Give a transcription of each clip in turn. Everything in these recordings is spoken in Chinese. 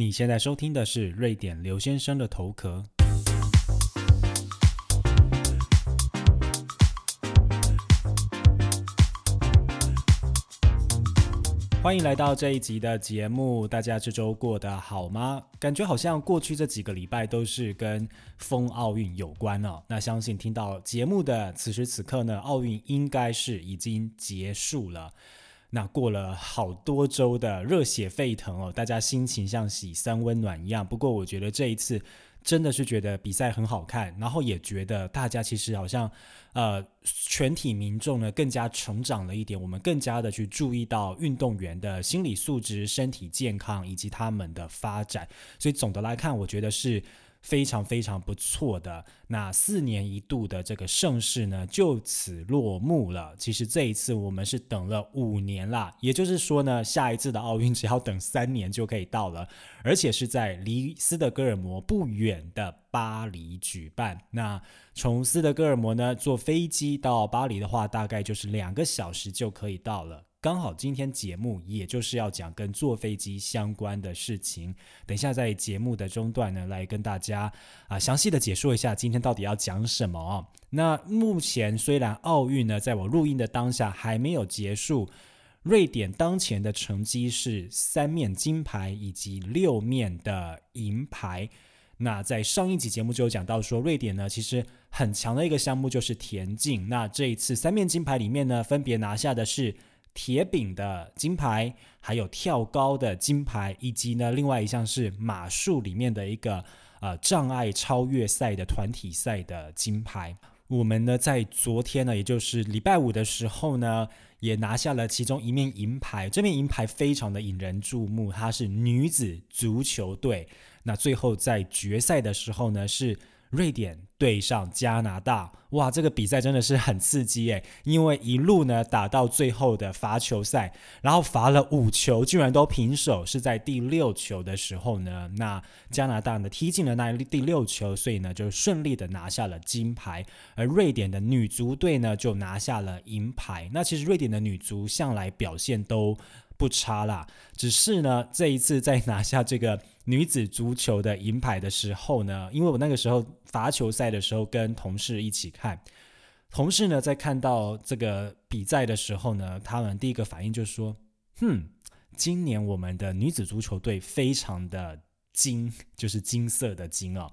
你现在收听的是瑞典刘先生的头壳。欢迎来到这一集的节目，大家这周过得好吗？感觉好像过去这几个礼拜都是跟风奥运有关哦。那相信听到节目的此时此刻呢，奥运应该是已经结束了。那过了好多周的热血沸腾哦，大家心情像喜三温暖一样。不过我觉得这一次。真的是觉得比赛很好看，然后也觉得大家其实好像，呃，全体民众呢更加成长了一点，我们更加的去注意到运动员的心理素质、身体健康以及他们的发展，所以总的来看，我觉得是。非常非常不错的那四年一度的这个盛世呢，就此落幕了。其实这一次我们是等了五年啦，也就是说呢，下一次的奥运只要等三年就可以到了，而且是在离斯德哥尔摩不远的巴黎举办。那从斯德哥尔摩呢坐飞机到巴黎的话，大概就是两个小时就可以到了。刚好今天节目也就是要讲跟坐飞机相关的事情，等一下在节目的中段呢，来跟大家啊详细的解说一下今天到底要讲什么哦。那目前虽然奥运呢，在我录音的当下还没有结束，瑞典当前的成绩是三面金牌以及六面的银牌。那在上一集节目就有讲到说，瑞典呢其实很强的一个项目就是田径。那这一次三面金牌里面呢，分别拿下的是。铁饼的金牌，还有跳高的金牌，以及呢，另外一项是马术里面的一个呃障碍超越赛的团体赛的金牌。我们呢在昨天呢，也就是礼拜五的时候呢，也拿下了其中一面银牌。这面银牌非常的引人注目，它是女子足球队。那最后在决赛的时候呢，是。瑞典对上加拿大，哇，这个比赛真的是很刺激诶，因为一路呢打到最后的罚球赛，然后罚了五球，居然都平手，是在第六球的时候呢，那加拿大呢踢进了那第六球，所以呢就顺利的拿下了金牌，而瑞典的女足队呢就拿下了银牌。那其实瑞典的女足向来表现都。不差啦，只是呢，这一次在拿下这个女子足球的银牌的时候呢，因为我那个时候罚球赛的时候跟同事一起看，同事呢在看到这个比赛的时候呢，他们第一个反应就是说：“哼，今年我们的女子足球队非常的金，就是金色的金哦。”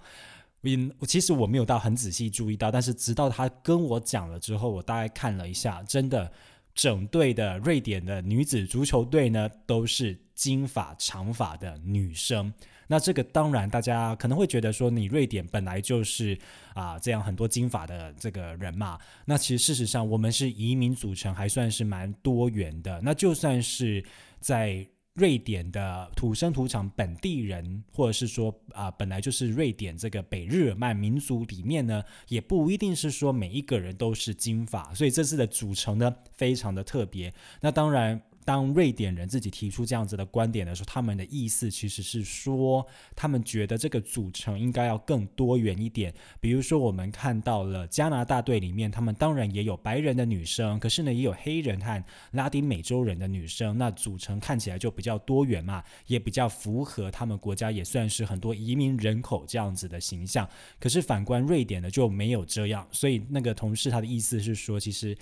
因其实我没有到很仔细注意到，但是直到他跟我讲了之后，我大概看了一下，真的。整队的瑞典的女子足球队呢，都是金发长发的女生。那这个当然，大家可能会觉得说，你瑞典本来就是啊这样很多金发的这个人嘛。那其实事实上，我们是移民组成，还算是蛮多元的。那就算是在。瑞典的土生土长本地人，或者是说啊，本来就是瑞典这个北日耳曼民族里面呢，也不一定是说每一个人都是金发，所以这次的组成呢，非常的特别。那当然。当瑞典人自己提出这样子的观点的时候，他们的意思其实是说，他们觉得这个组成应该要更多元一点。比如说，我们看到了加拿大队里面，他们当然也有白人的女生，可是呢，也有黑人和拉丁美洲人的女生，那组成看起来就比较多元嘛，也比较符合他们国家也算是很多移民人口这样子的形象。可是反观瑞典呢，就没有这样。所以那个同事他的意思是说，其实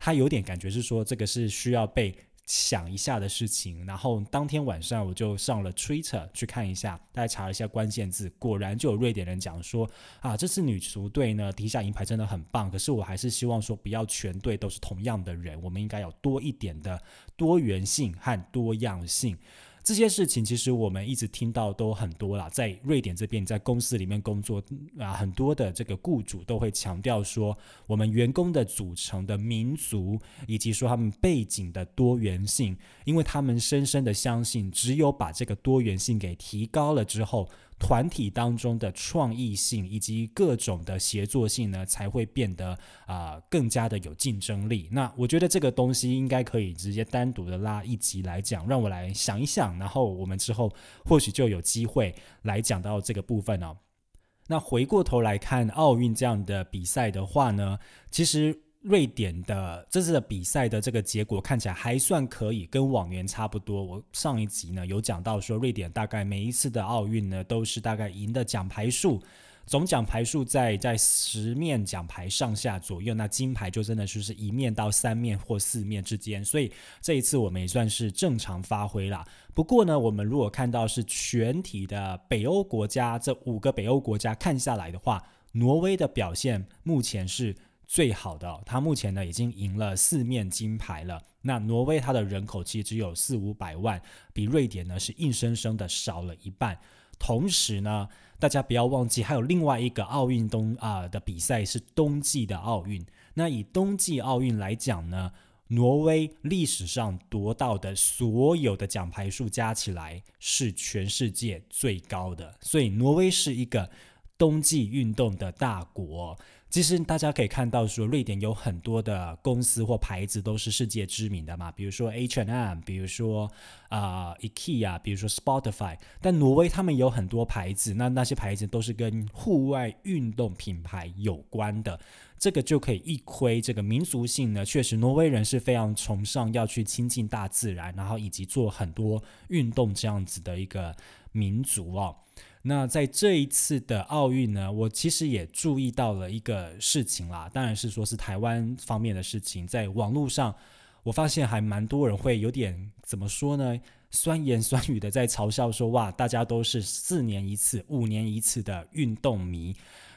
他有点感觉是说，这个是需要被。想一下的事情，然后当天晚上我就上了 Twitter 去看一下，大家查了一下关键字，果然就有瑞典人讲说啊，这次女足队呢踢下银牌真的很棒，可是我还是希望说不要全队都是同样的人，我们应该有多一点的多元性和多样性。这些事情其实我们一直听到都很多啦，在瑞典这边，在公司里面工作啊，很多的这个雇主都会强调说，我们员工的组成的民族以及说他们背景的多元性，因为他们深深的相信，只有把这个多元性给提高了之后。团体当中的创意性以及各种的协作性呢，才会变得啊更加的有竞争力。那我觉得这个东西应该可以直接单独的拉一集来讲，让我来想一想，然后我们之后或许就有机会来讲到这个部分哦。那回过头来看奥运这样的比赛的话呢，其实。瑞典的这次的比赛的这个结果看起来还算可以，跟往年差不多。我上一集呢有讲到说，瑞典大概每一次的奥运呢都是大概赢的奖牌数。总奖牌数在在十面奖牌上下左右，那金牌就真的就是一面到三面或四面之间，所以这一次我们也算是正常发挥啦。不过呢，我们如果看到是全体的北欧国家，这五个北欧国家看下来的话，挪威的表现目前是最好的，它目前呢已经赢了四面金牌了。那挪威它的人口其实只有四五百万，比瑞典呢是硬生生的少了一半。同时呢，大家不要忘记，还有另外一个奥运冬啊的比赛是冬季的奥运。那以冬季奥运来讲呢，挪威历史上夺到的所有的奖牌数加起来是全世界最高的，所以挪威是一个冬季运动的大国。其实大家可以看到，说瑞典有很多的公司或牌子都是世界知名的嘛，比如说 H and M，比如说啊 IKEA，比如说 Spotify。但挪威他们有很多牌子，那那些牌子都是跟户外运动品牌有关的，这个就可以一窥这个民族性呢。确实，挪威人是非常崇尚要去亲近大自然，然后以及做很多运动这样子的一个民族哦。那在这一次的奥运呢，我其实也注意到了一个事情啦，当然是说是台湾方面的事情。在网络上，我发现还蛮多人会有点怎么说呢，酸言酸语的在嘲笑说，哇，大家都是四年一次、五年一次的运动迷。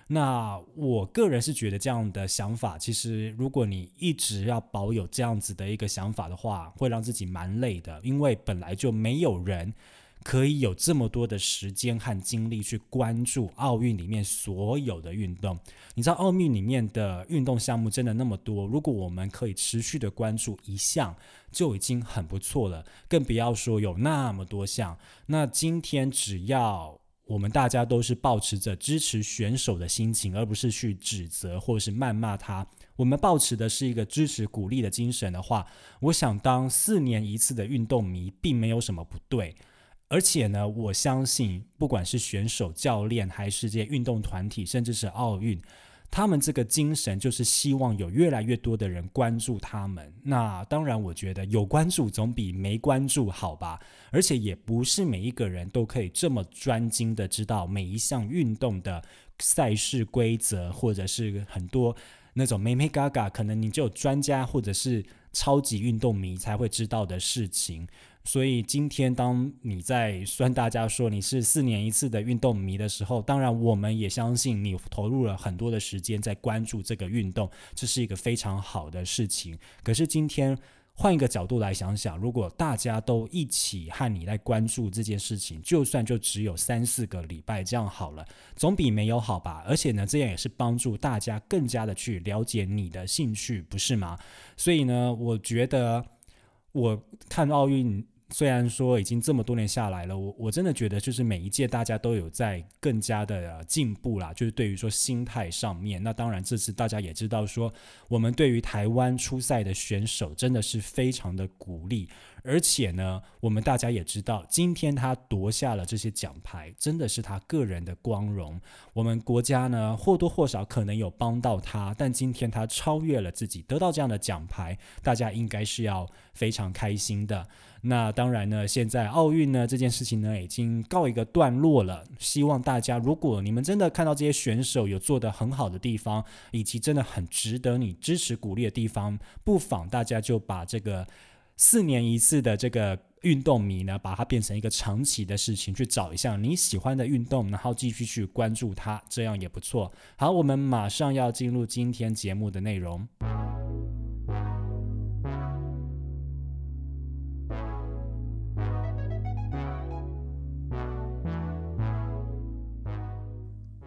那我个人是觉得这样的想法，其实如果你一直要保有这样子的一个想法的话，会让自己蛮累的，因为本来就没有人。可以有这么多的时间和精力去关注奥运里面所有的运动，你知道奥运里面的运动项目真的那么多，如果我们可以持续的关注一项，就已经很不错了，更不要说有那么多项。那今天只要我们大家都是保持着支持选手的心情，而不是去指责或者是谩骂他，我们保持的是一个支持鼓励的精神的话，我想当四年一次的运动迷，并没有什么不对。而且呢，我相信，不管是选手、教练，还是这些运动团体，甚至是奥运，他们这个精神就是希望有越来越多的人关注他们。那当然，我觉得有关注总比没关注好吧。而且也不是每一个人都可以这么专精的知道每一项运动的赛事规则，或者是很多那种美美嘎嘎，可能你只有专家或者是超级运动迷才会知道的事情。所以今天，当你在酸大家说你是四年一次的运动迷的时候，当然我们也相信你投入了很多的时间在关注这个运动，这是一个非常好的事情。可是今天换一个角度来想想，如果大家都一起和你来关注这件事情，就算就只有三四个礼拜这样好了，总比没有好吧？而且呢，这样也是帮助大家更加的去了解你的兴趣，不是吗？所以呢，我觉得我看奥运。虽然说已经这么多年下来了，我我真的觉得就是每一届大家都有在更加的进步啦，就是对于说心态上面。那当然这次大家也知道说，我们对于台湾出赛的选手真的是非常的鼓励。而且呢，我们大家也知道，今天他夺下了这些奖牌，真的是他个人的光荣。我们国家呢，或多或少可能有帮到他，但今天他超越了自己，得到这样的奖牌，大家应该是要非常开心的。那当然呢，现在奥运呢这件事情呢已经告一个段落了。希望大家，如果你们真的看到这些选手有做得很好的地方，以及真的很值得你支持鼓励的地方，不妨大家就把这个。四年一次的这个运动迷呢，把它变成一个长期的事情，去找一项你喜欢的运动，然后继续去关注它，这样也不错。好，我们马上要进入今天节目的内容。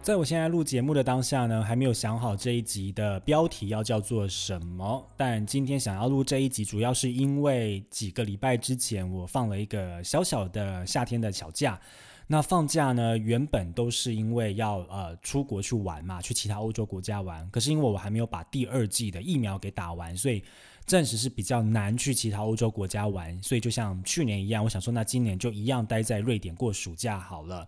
在我现在录节目的当下呢，还没有想好这一集的标题要叫做什么。但今天想要录这一集，主要是因为几个礼拜之前我放了一个小小的夏天的小假。那放假呢，原本都是因为要呃出国去玩嘛，去其他欧洲国家玩。可是因为我还没有把第二季的疫苗给打完，所以暂时是比较难去其他欧洲国家玩。所以就像去年一样，我想说，那今年就一样待在瑞典过暑假好了。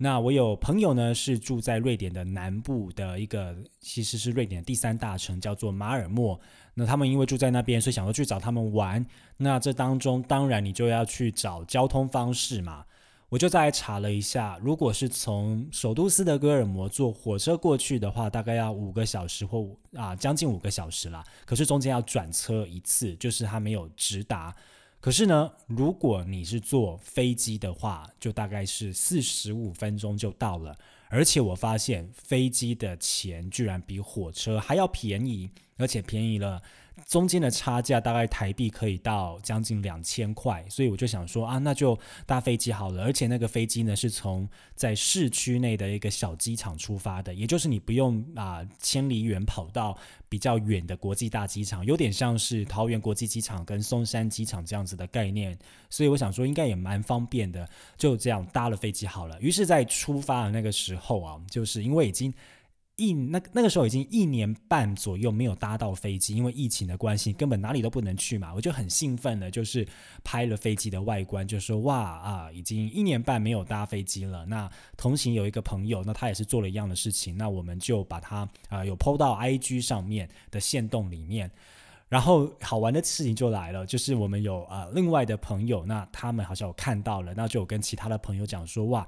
那我有朋友呢，是住在瑞典的南部的一个，其实是瑞典第三大城，叫做马尔默。那他们因为住在那边，所以想说去找他们玩。那这当中，当然你就要去找交通方式嘛。我就再查了一下，如果是从首都斯德哥尔摩坐火车过去的话，大概要五个小时或啊将近五个小时啦。可是中间要转车一次，就是它没有直达。可是呢，如果你是坐飞机的话，就大概是四十五分钟就到了。而且我发现飞机的钱居然比火车还要便宜，而且便宜了。中间的差价大概台币可以到将近两千块，所以我就想说啊，那就搭飞机好了。而且那个飞机呢是从在市区内的一个小机场出发的，也就是你不用啊千里远跑到比较远的国际大机场，有点像是桃园国际机场跟松山机场这样子的概念。所以我想说应该也蛮方便的，就这样搭了飞机好了。于是，在出发的那个时候啊，就是因为已经。一那那个时候已经一年半左右没有搭到飞机，因为疫情的关系，根本哪里都不能去嘛。我就很兴奋的，就是拍了飞机的外观，就说哇啊，已经一年半没有搭飞机了。那同行有一个朋友，那他也是做了一样的事情，那我们就把他啊有 PO 到 IG 上面的线动里面。然后好玩的事情就来了，就是我们有啊另外的朋友，那他们好像有看到了，那就有跟其他的朋友讲说哇。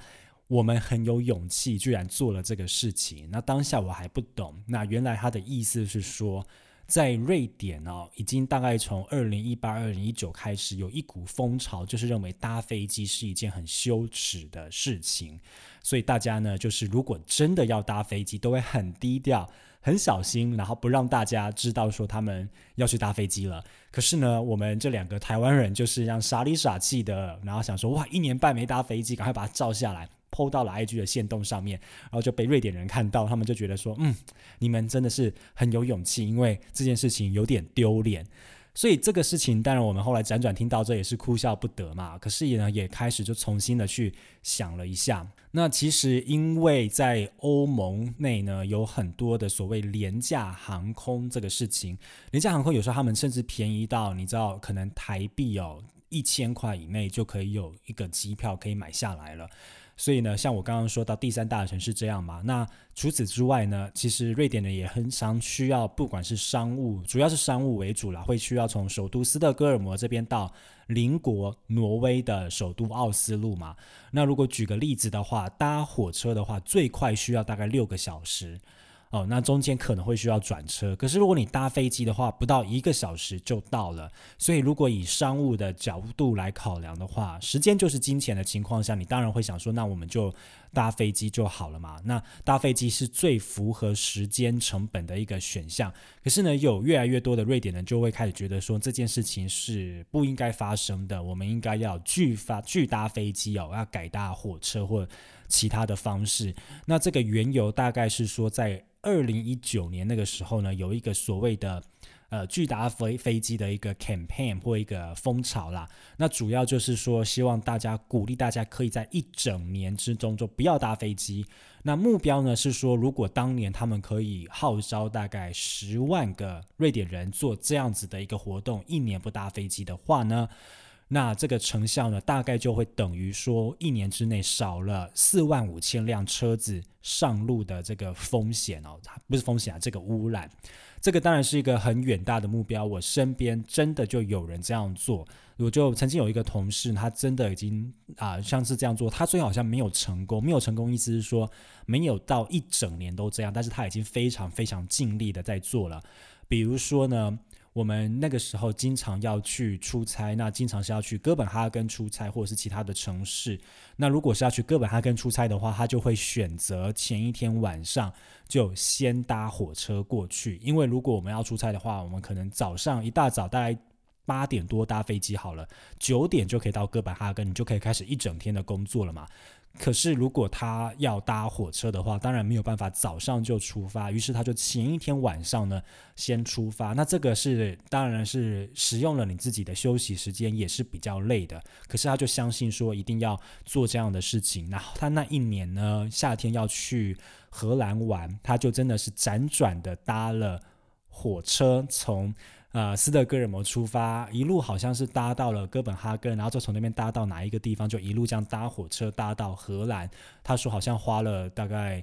我们很有勇气，居然做了这个事情。那当下我还不懂，那原来他的意思是说，在瑞典哦，已经大概从二零一八、二零一九开始，有一股风潮，就是认为搭飞机是一件很羞耻的事情。所以大家呢，就是如果真的要搭飞机，都会很低调、很小心，然后不让大家知道说他们要去搭飞机了。可是呢，我们这两个台湾人就是让傻里傻气的，然后想说哇，一年半没搭飞机，赶快把它照下来。抛到了 IG 的线动上面，然后就被瑞典人看到，他们就觉得说，嗯，你们真的是很有勇气，因为这件事情有点丢脸。所以这个事情，当然我们后来辗转听到这也是哭笑不得嘛。可是也呢，也开始就重新的去想了一下。那其实因为在欧盟内呢，有很多的所谓廉价航空这个事情，廉价航空有时候他们甚至便宜到你知道，可能台币哦一千块以内就可以有一个机票可以买下来了。所以呢，像我刚刚说到第三大城市这样嘛，那除此之外呢，其实瑞典人也很常需要，不管是商务，主要是商务为主啦，会需要从首都斯德哥尔摩这边到邻国挪威的首都奥斯陆嘛。那如果举个例子的话，搭火车的话，最快需要大概六个小时。哦，那中间可能会需要转车，可是如果你搭飞机的话，不到一个小时就到了。所以如果以商务的角度来考量的话，时间就是金钱的情况下，你当然会想说，那我们就搭飞机就好了嘛。那搭飞机是最符合时间成本的一个选项。可是呢，有越来越多的瑞典人就会开始觉得说，这件事情是不应该发生的，我们应该要拒发拒搭飞机哦，要改搭火车或其他的方式。那这个缘由大概是说在。二零一九年那个时候呢，有一个所谓的呃巨大飞飞机的一个 campaign 或一个风潮啦。那主要就是说，希望大家鼓励大家可以在一整年之中就不要搭飞机。那目标呢是说，如果当年他们可以号召大概十万个瑞典人做这样子的一个活动，一年不搭飞机的话呢？那这个成效呢，大概就会等于说，一年之内少了四万五千辆车子上路的这个风险哦，不是风险啊，这个污染，这个当然是一个很远大的目标。我身边真的就有人这样做，我就曾经有一个同事，他真的已经啊，像是这样做，他最后好像没有成功，没有成功意思是说没有到一整年都这样，但是他已经非常非常尽力的在做了。比如说呢。我们那个时候经常要去出差，那经常是要去哥本哈根出差，或者是其他的城市。那如果是要去哥本哈根出差的话，他就会选择前一天晚上就先搭火车过去，因为如果我们要出差的话，我们可能早上一大早大概八点多搭飞机好了，九点就可以到哥本哈根，你就可以开始一整天的工作了嘛。可是，如果他要搭火车的话，当然没有办法早上就出发。于是，他就前一天晚上呢，先出发。那这个是当然是使用了你自己的休息时间，也是比较累的。可是，他就相信说一定要做这样的事情。然后，他那一年呢，夏天要去荷兰玩，他就真的是辗转的搭了火车从。呃斯德哥尔摩出发，一路好像是搭到了哥本哈根，然后就从那边搭到哪一个地方，就一路这样搭火车搭到荷兰。他说好像花了大概。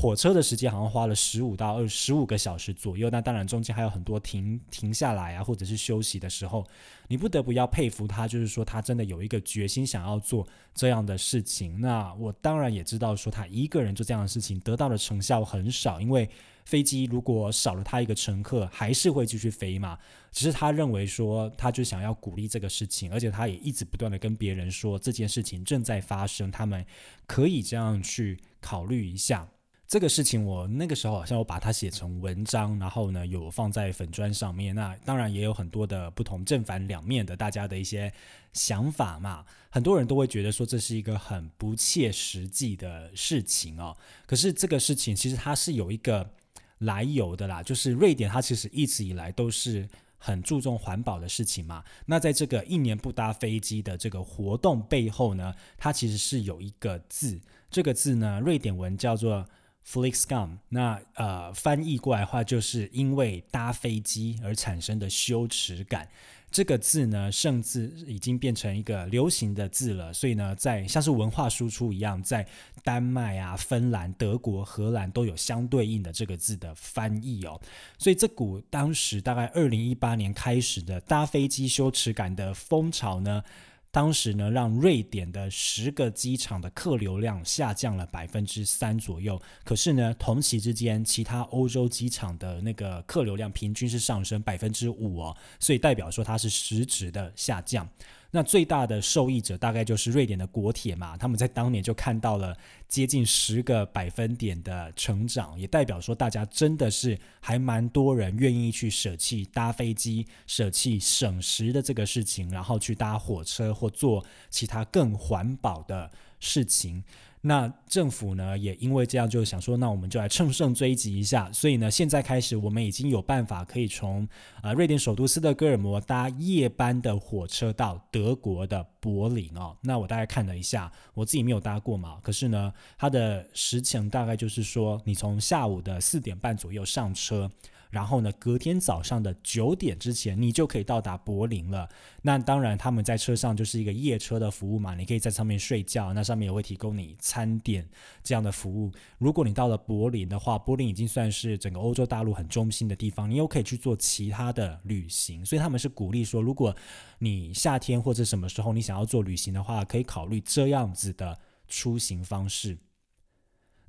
火车的时间好像花了十五到二十五个小时左右，那当然中间还有很多停停下来啊，或者是休息的时候，你不得不要佩服他，就是说他真的有一个决心想要做这样的事情。那我当然也知道说他一个人做这样的事情得到的成效很少，因为飞机如果少了他一个乘客，还是会继续飞嘛。只是他认为说他就想要鼓励这个事情，而且他也一直不断的跟别人说这件事情正在发生，他们可以这样去考虑一下。这个事情我那个时候好像我把它写成文章，然后呢有放在粉砖上面。那当然也有很多的不同正反两面的大家的一些想法嘛。很多人都会觉得说这是一个很不切实际的事情哦。可是这个事情其实它是有一个来由的啦，就是瑞典它其实一直以来都是很注重环保的事情嘛。那在这个一年不搭飞机的这个活动背后呢，它其实是有一个字，这个字呢瑞典文叫做。Flixgum，那呃翻译过来的话，就是因为搭飞机而产生的羞耻感。这个字呢，甚至已经变成一个流行的字了。所以呢，在像是文化输出一样，在丹麦啊、芬兰、德国、荷兰都有相对应的这个字的翻译哦。所以这股当时大概二零一八年开始的搭飞机羞耻感的风潮呢。当时呢，让瑞典的十个机场的客流量下降了百分之三左右。可是呢，同期之间，其他欧洲机场的那个客流量平均是上升百分之五哦，所以代表说它是实质的下降。那最大的受益者大概就是瑞典的国铁嘛，他们在当年就看到了接近十个百分点的成长，也代表说大家真的是还蛮多人愿意去舍弃搭飞机、舍弃省时的这个事情，然后去搭火车或做其他更环保的事情。那政府呢，也因为这样就想说，那我们就来乘胜追击一下。所以呢，现在开始我们已经有办法可以从啊瑞典首都斯德哥尔摩搭夜班的火车到德国的柏林哦。那我大概看了一下，我自己没有搭过嘛，可是呢，它的时程大概就是说，你从下午的四点半左右上车。然后呢，隔天早上的九点之前，你就可以到达柏林了。那当然，他们在车上就是一个夜车的服务嘛，你可以在上面睡觉。那上面也会提供你餐点这样的服务。如果你到了柏林的话，柏林已经算是整个欧洲大陆很中心的地方，你又可以去做其他的旅行。所以他们是鼓励说，如果你夏天或者什么时候你想要做旅行的话，可以考虑这样子的出行方式。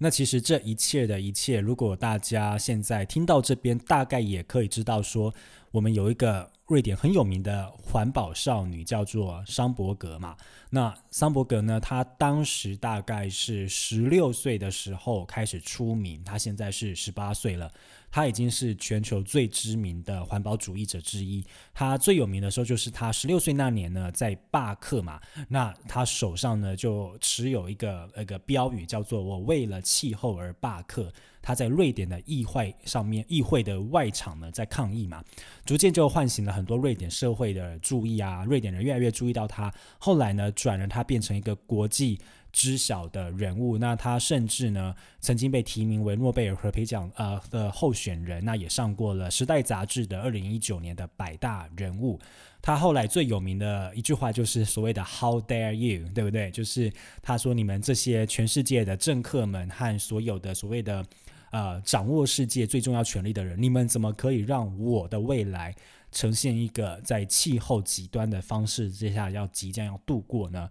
那其实这一切的一切，如果大家现在听到这边，大概也可以知道说，我们有一个瑞典很有名的环保少女，叫做桑伯格嘛。那桑伯格呢，她当时大概是十六岁的时候开始出名，她现在是十八岁了。他已经是全球最知名的环保主义者之一。他最有名的时候就是他十六岁那年呢，在罢课嘛。那他手上呢就持有一个那个标语，叫做“我为了气候而罢课”。他在瑞典的议会上面，议会的外场呢在抗议嘛，逐渐就唤醒了很多瑞典社会的注意啊。瑞典人越来越注意到他。后来呢，转而他变成一个国际。知晓的人物，那他甚至呢曾经被提名为诺贝尔和平奖呃的候选人，那也上过了《时代》杂志的二零一九年的百大人物。他后来最有名的一句话就是所谓的 “How dare you”，对不对？就是他说：“你们这些全世界的政客们和所有的所谓的呃掌握世界最重要权力的人，你们怎么可以让我的未来呈现一个在气候极端的方式之下要即将要度过呢？”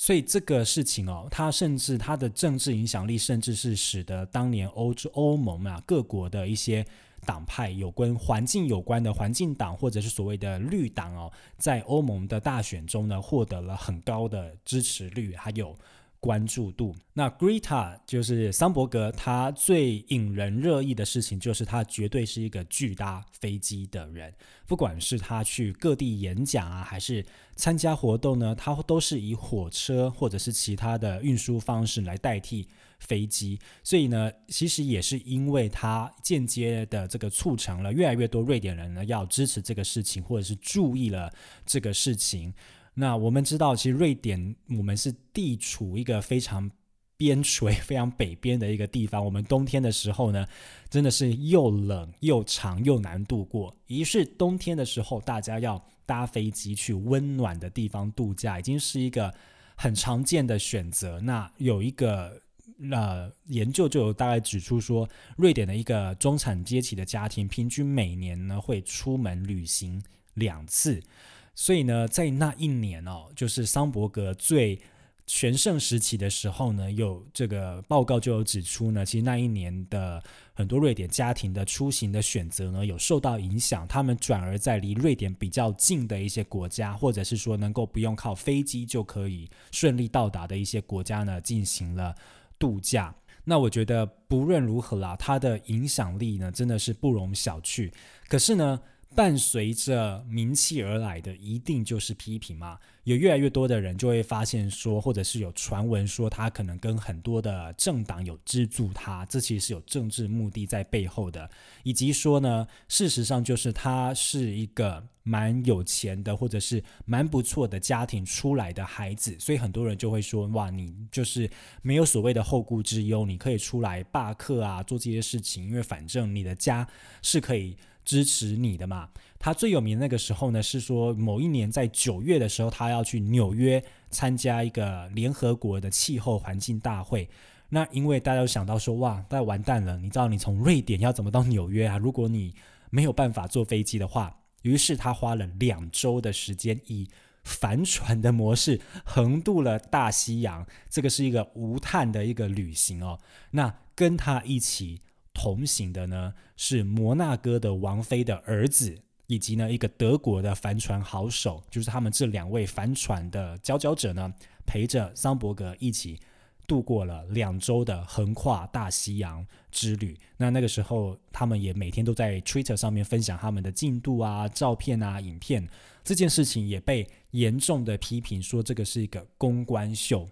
所以这个事情哦，它甚至它的政治影响力，甚至是使得当年欧洲欧盟啊各国的一些党派有关环境有关的环境党，或者是所谓的绿党哦，在欧盟的大选中呢，获得了很高的支持率，还有。关注度。那 Greta 就是桑伯格，他最引人热议的事情就是他绝对是一个巨搭飞机的人。不管是他去各地演讲啊，还是参加活动呢，他都是以火车或者是其他的运输方式来代替飞机。所以呢，其实也是因为他间接的这个促成了越来越多瑞典人呢要支持这个事情，或者是注意了这个事情。那我们知道，其实瑞典我们是地处一个非常边陲、非常北边的一个地方。我们冬天的时候呢，真的是又冷又长又难度过。于是冬天的时候，大家要搭飞机去温暖的地方度假，已经是一个很常见的选择。那有一个呃研究就有大概指出说，瑞典的一个中产阶级的家庭，平均每年呢会出门旅行两次。所以呢，在那一年哦，就是桑伯格最全盛时期的时候呢，有这个报告就有指出呢，其实那一年的很多瑞典家庭的出行的选择呢，有受到影响，他们转而在离瑞典比较近的一些国家，或者是说能够不用靠飞机就可以顺利到达的一些国家呢，进行了度假。那我觉得不论如何啦，它的影响力呢，真的是不容小觑。可是呢，伴随着名气而来的，一定就是批评嘛。有越来越多的人就会发现说，或者是有传闻说，他可能跟很多的政党有资助他，这其实是有政治目的在背后的。以及说呢，事实上就是他是一个蛮有钱的，或者是蛮不错的家庭出来的孩子，所以很多人就会说，哇，你就是没有所谓的后顾之忧，你可以出来罢课啊，做这些事情，因为反正你的家是可以。支持你的嘛？他最有名的那个时候呢，是说某一年在九月的时候，他要去纽约参加一个联合国的气候环境大会。那因为大家都想到说，哇，那完蛋了！你知道你从瑞典要怎么到纽约啊？如果你没有办法坐飞机的话，于是他花了两周的时间，以帆船的模式横渡了大西洋。这个是一个无碳的一个旅行哦。那跟他一起。同行的呢是摩纳哥的王妃的儿子，以及呢一个德国的帆船好手，就是他们这两位帆船的佼佼者呢，陪着桑伯格一起度过了两周的横跨大西洋之旅。那那个时候，他们也每天都在 Twitter 上面分享他们的进度啊、照片啊、影片。这件事情也被严重的批评说，这个是一个公关秀。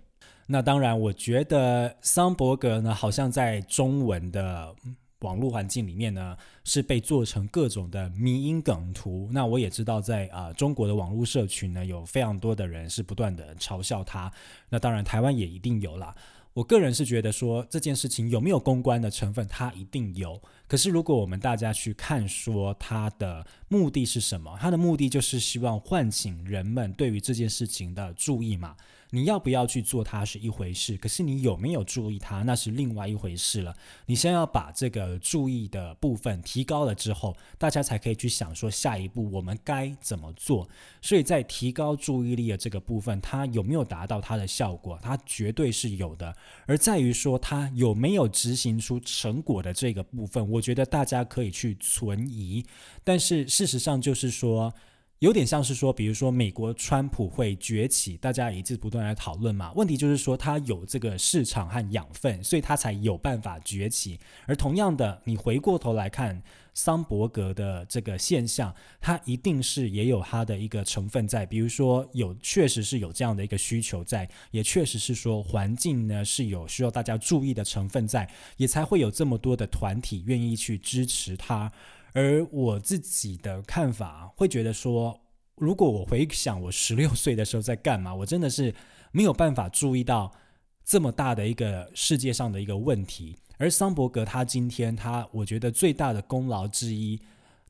那当然，我觉得桑伯格呢，好像在中文的网络环境里面呢，是被做成各种的迷因梗图。那我也知道，在啊中国的网络社群呢，有非常多的人是不断的嘲笑他。那当然，台湾也一定有啦。我个人是觉得说这件事情有没有公关的成分，它一定有。可是如果我们大家去看说它的目的是什么，它的目的就是希望唤醒人们对于这件事情的注意嘛。你要不要去做它是一回事，可是你有没有注意它，那是另外一回事了。你先要把这个注意的部分提高了之后，大家才可以去想说下一步我们该怎么做。所以在提高注意力的这个部分，它有没有达到它的效果，它绝对是有的。而在于说它有没有执行出成果的这个部分，我觉得大家可以去存疑。但是事实上就是说。有点像是说，比如说美国川普会崛起，大家一直不断来讨论嘛。问题就是说，他有这个市场和养分，所以他才有办法崛起。而同样的，你回过头来看桑伯格的这个现象，它一定是也有它的一个成分在。比如说，有确实是有这样的一个需求在，也确实是说环境呢是有需要大家注意的成分在，也才会有这么多的团体愿意去支持他。而我自己的看法会觉得说，如果我回想我十六岁的时候在干嘛，我真的是没有办法注意到这么大的一个世界上的一个问题。而桑伯格他今天他，我觉得最大的功劳之一，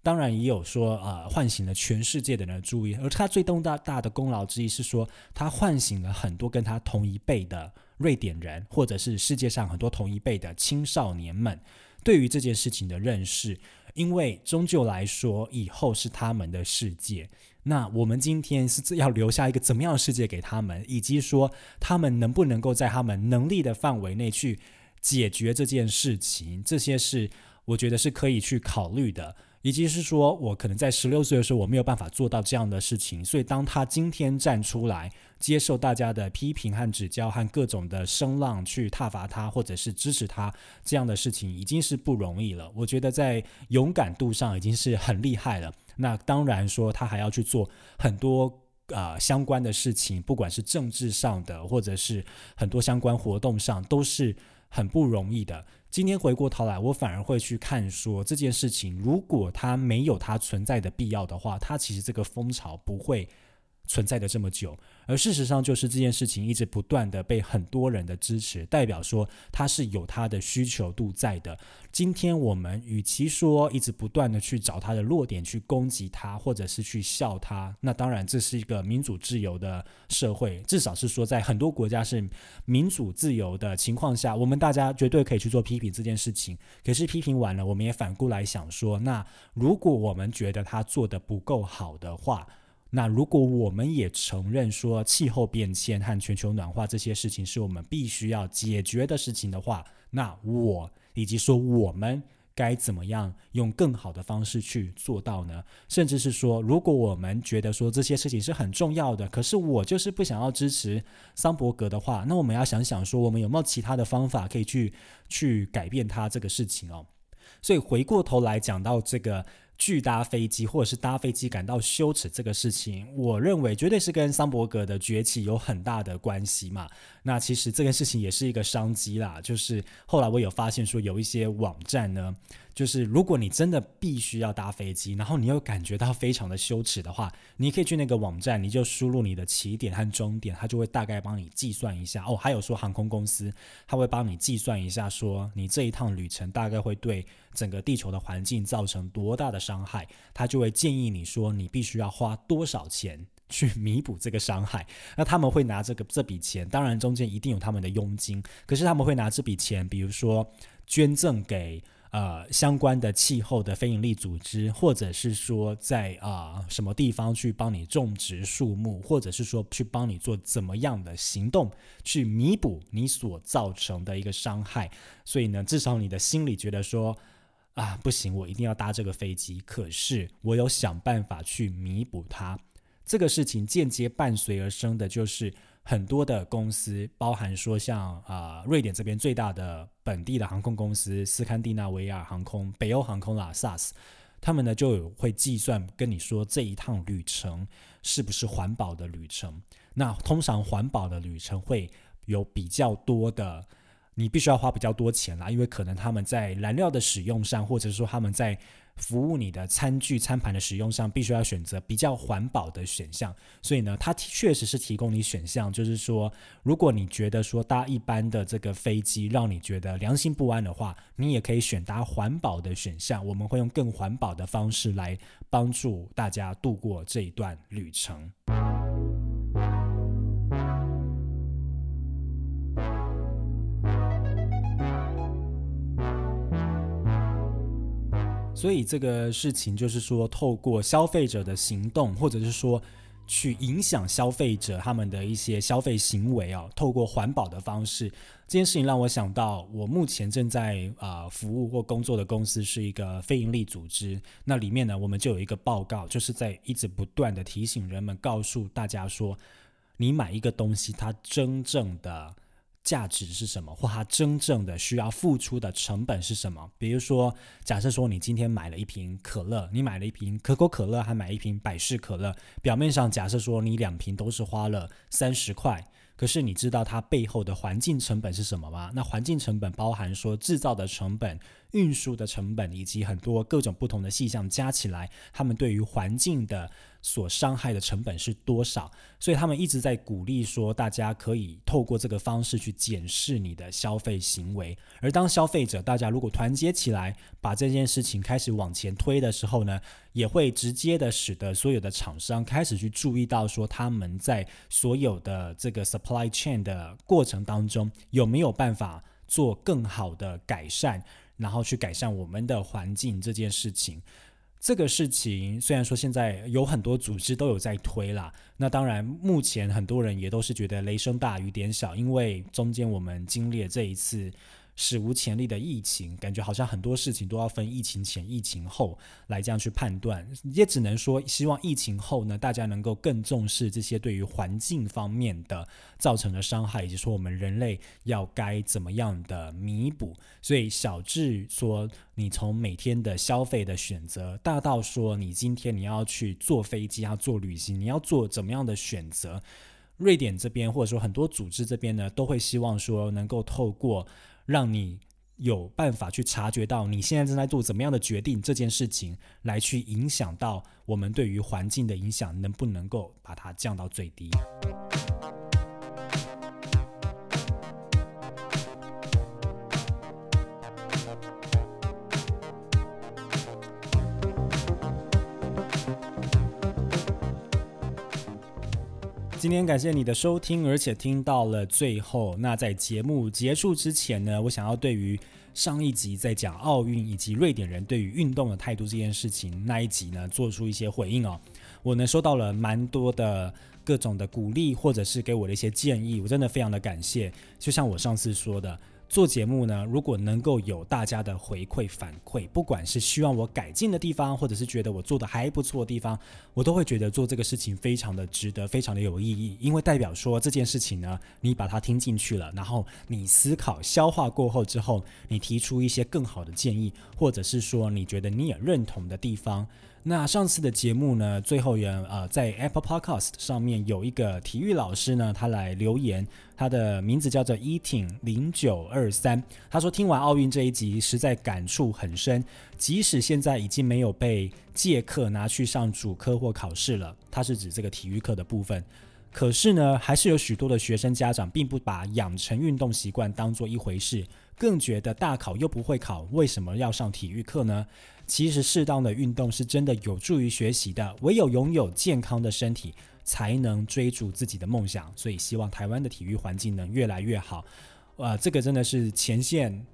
当然也有说啊，唤醒了全世界的人注意。而他最东大大的功劳之一是说，他唤醒了很多跟他同一辈的瑞典人，或者是世界上很多同一辈的青少年们对于这件事情的认识。因为终究来说，以后是他们的世界。那我们今天是要留下一个怎么样的世界给他们，以及说他们能不能够在他们能力的范围内去解决这件事情，这些是我觉得是可以去考虑的。以及是说，我可能在十六岁的时候，我没有办法做到这样的事情，所以当他今天站出来，接受大家的批评和指教，和各种的声浪去挞伐他，或者是支持他，这样的事情已经是不容易了。我觉得在勇敢度上已经是很厉害了。那当然说，他还要去做很多啊相关的事情，不管是政治上的，或者是很多相关活动上，都是很不容易的。今天回过头来，我反而会去看说这件事情，如果它没有它存在的必要的话，它其实这个风潮不会存在的这么久。而事实上就是这件事情一直不断的被很多人的支持，代表说它是有它的需求度在的。今天我们与其说一直不断的去找他的弱点去攻击他，或者是去笑他，那当然这是一个民主自由的社会，至少是说在很多国家是民主自由的情况下，我们大家绝对可以去做批评这件事情。可是批评完了，我们也反过来想说，那如果我们觉得他做的不够好的话，那如果我们也承认说气候变迁和全球暖化这些事情是我们必须要解决的事情的话，那我。以及说我们该怎么样用更好的方式去做到呢？甚至是说，如果我们觉得说这些事情是很重要的，可是我就是不想要支持桑伯格的话，那我们要想想说，我们有没有其他的方法可以去去改变他这个事情哦？所以回过头来讲到这个。拒搭飞机或者是搭飞机感到羞耻这个事情，我认为绝对是跟桑伯格的崛起有很大的关系嘛。那其实这件事情也是一个商机啦，就是后来我有发现说有一些网站呢。就是如果你真的必须要搭飞机，然后你又感觉到非常的羞耻的话，你可以去那个网站，你就输入你的起点和终点，它就会大概帮你计算一下。哦，还有说航空公司，它会帮你计算一下，说你这一趟旅程大概会对整个地球的环境造成多大的伤害，它就会建议你说你必须要花多少钱去弥补这个伤害。那他们会拿这个这笔钱，当然中间一定有他们的佣金，可是他们会拿这笔钱，比如说捐赠给。呃，相关的气候的非营利组织，或者是说在啊什么地方去帮你种植树木，或者是说去帮你做怎么样的行动，去弥补你所造成的一个伤害。所以呢，至少你的心里觉得说啊，不行，我一定要搭这个飞机。可是我有想办法去弥补它。这个事情间接伴随而生的就是。很多的公司，包含说像啊瑞典这边最大的本地的航空公司斯堪的纳维亚航空、北欧航空啦 SAS，他们呢就有会计算跟你说这一趟旅程是不是环保的旅程。那通常环保的旅程会有比较多的，你必须要花比较多钱啦，因为可能他们在燃料的使用上，或者说他们在服务你的餐具、餐盘的使用上，必须要选择比较环保的选项。所以呢，它确实是提供你选项，就是说，如果你觉得说搭一般的这个飞机让你觉得良心不安的话，你也可以选搭环保的选项。我们会用更环保的方式来帮助大家度过这一段旅程。所以这个事情就是说，透过消费者的行动，或者是说去影响消费者他们的一些消费行为啊，透过环保的方式，这件事情让我想到，我目前正在啊服务或工作的公司是一个非营利组织。那里面呢，我们就有一个报告，就是在一直不断的提醒人们，告诉大家说，你买一个东西，它真正的。价值是什么，或它真正的需要付出的成本是什么？比如说，假设说你今天买了一瓶可乐，你买了一瓶可口可乐，还买一瓶百事可乐，表面上假设说你两瓶都是花了三十块。可是你知道它背后的环境成本是什么吗？那环境成本包含说制造的成本、运输的成本，以及很多各种不同的细项加起来，他们对于环境的所伤害的成本是多少？所以他们一直在鼓励说，大家可以透过这个方式去检视你的消费行为。而当消费者大家如果团结起来，把这件事情开始往前推的时候呢？也会直接的使得所有的厂商开始去注意到说他们在所有的这个 supply chain 的过程当中有没有办法做更好的改善，然后去改善我们的环境这件事情。这个事情虽然说现在有很多组织都有在推啦，那当然目前很多人也都是觉得雷声大雨点小，因为中间我们经历了这一次。史无前例的疫情，感觉好像很多事情都要分疫情前、疫情后来这样去判断，也只能说希望疫情后呢，大家能够更重视这些对于环境方面的造成的伤害，以及说我们人类要该怎么样的弥补。所以小智说，你从每天的消费的选择，大到说你今天你要去坐飞机、要做旅行，你要做怎么样的选择？瑞典这边或者说很多组织这边呢，都会希望说能够透过。让你有办法去察觉到你现在正在做怎么样的决定，这件事情来去影响到我们对于环境的影响，能不能够把它降到最低？今天感谢你的收听，而且听到了最后。那在节目结束之前呢，我想要对于上一集在讲奥运以及瑞典人对于运动的态度这件事情那一集呢，做出一些回应哦。我呢收到了蛮多的各种的鼓励，或者是给我的一些建议，我真的非常的感谢。就像我上次说的。做节目呢，如果能够有大家的回馈反馈，不管是希望我改进的地方，或者是觉得我做的还不错的地方，我都会觉得做这个事情非常的值得，非常的有意义。因为代表说这件事情呢，你把它听进去了，然后你思考、消化过后之后，你提出一些更好的建议，或者是说你觉得你也认同的地方。那上次的节目呢，最后也呃在 Apple Podcast 上面有一个体育老师呢，他来留言，他的名字叫做 Eating 零九二三，他说听完奥运这一集，实在感触很深，即使现在已经没有被借课拿去上主科或考试了，他是指这个体育课的部分，可是呢，还是有许多的学生家长并不把养成运动习惯当做一回事，更觉得大考又不会考，为什么要上体育课呢？其实适当的运动是真的有助于学习的，唯有拥有健康的身体，才能追逐自己的梦想。所以希望台湾的体育环境能越来越好。呃，这个真的是前线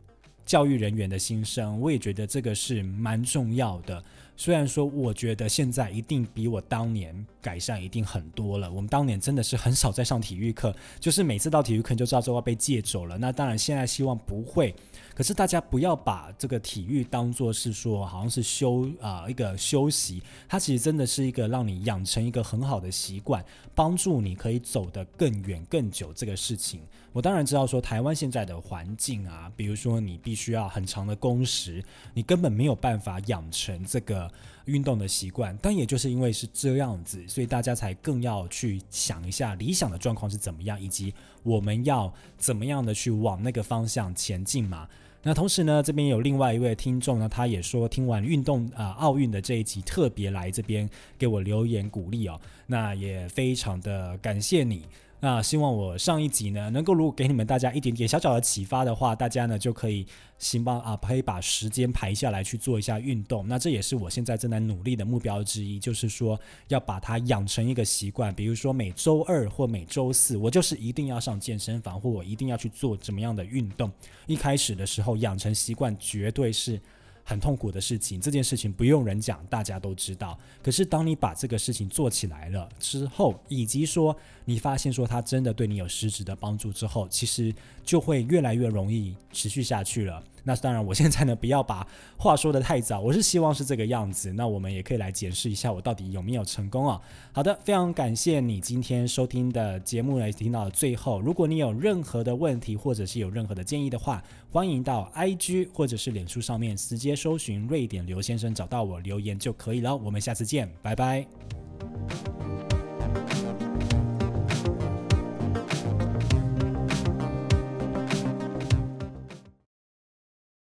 教育人员的心声，我也觉得这个是蛮重要的。虽然说，我觉得现在一定比我当年改善一定很多了。我们当年真的是很少在上体育课，就是每次到体育课就知道就要被借走了。那当然，现在希望不会。可是大家不要把这个体育当做是说好像是休啊一个休息，它其实真的是一个让你养成一个很好的习惯，帮助你可以走得更远更久。这个事情，我当然知道说台湾现在的环境啊，比如说你必须要很长的工时，你根本没有办法养成这个。运动的习惯，但也就是因为是这样子，所以大家才更要去想一下理想的状况是怎么样，以及我们要怎么样的去往那个方向前进嘛。那同时呢，这边有另外一位听众呢，他也说听完运动啊奥运的这一集，特别来这边给我留言鼓励哦，那也非常的感谢你。那希望我上一集呢，能够如果给你们大家一点点小小的启发的话，大家呢就可以行吧啊，可以把时间排下来去做一下运动。那这也是我现在正在努力的目标之一，就是说要把它养成一个习惯。比如说每周二或每周四，我就是一定要上健身房，或我一定要去做怎么样的运动。一开始的时候养成习惯，绝对是。很痛苦的事情，这件事情不用人讲，大家都知道。可是当你把这个事情做起来了之后，以及说你发现说它真的对你有实质的帮助之后，其实就会越来越容易持续下去了。那当然，我现在呢不要把话说的太早，我是希望是这个样子。那我们也可以来检视一下我到底有没有成功啊？好的，非常感谢你今天收听的节目呢，听到最后。如果你有任何的问题或者是有任何的建议的话，欢迎到 IG 或者是脸书上面直接搜寻瑞典刘先生，找到我留言就可以了。我们下次见，拜拜。